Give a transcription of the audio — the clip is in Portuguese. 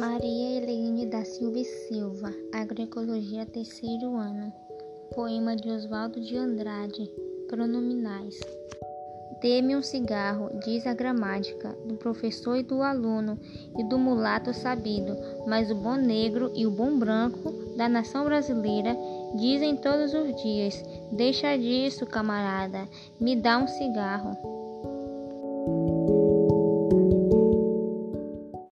Maria Helene da Silva e Silva, Agroecologia, terceiro ano. Poema de Oswaldo de Andrade, Pronominais. Dê-me um cigarro, diz a gramática, do professor e do aluno, e do mulato sabido, mas o bom negro e o bom branco da nação brasileira dizem todos os dias: Deixa disso, camarada, me dá um cigarro.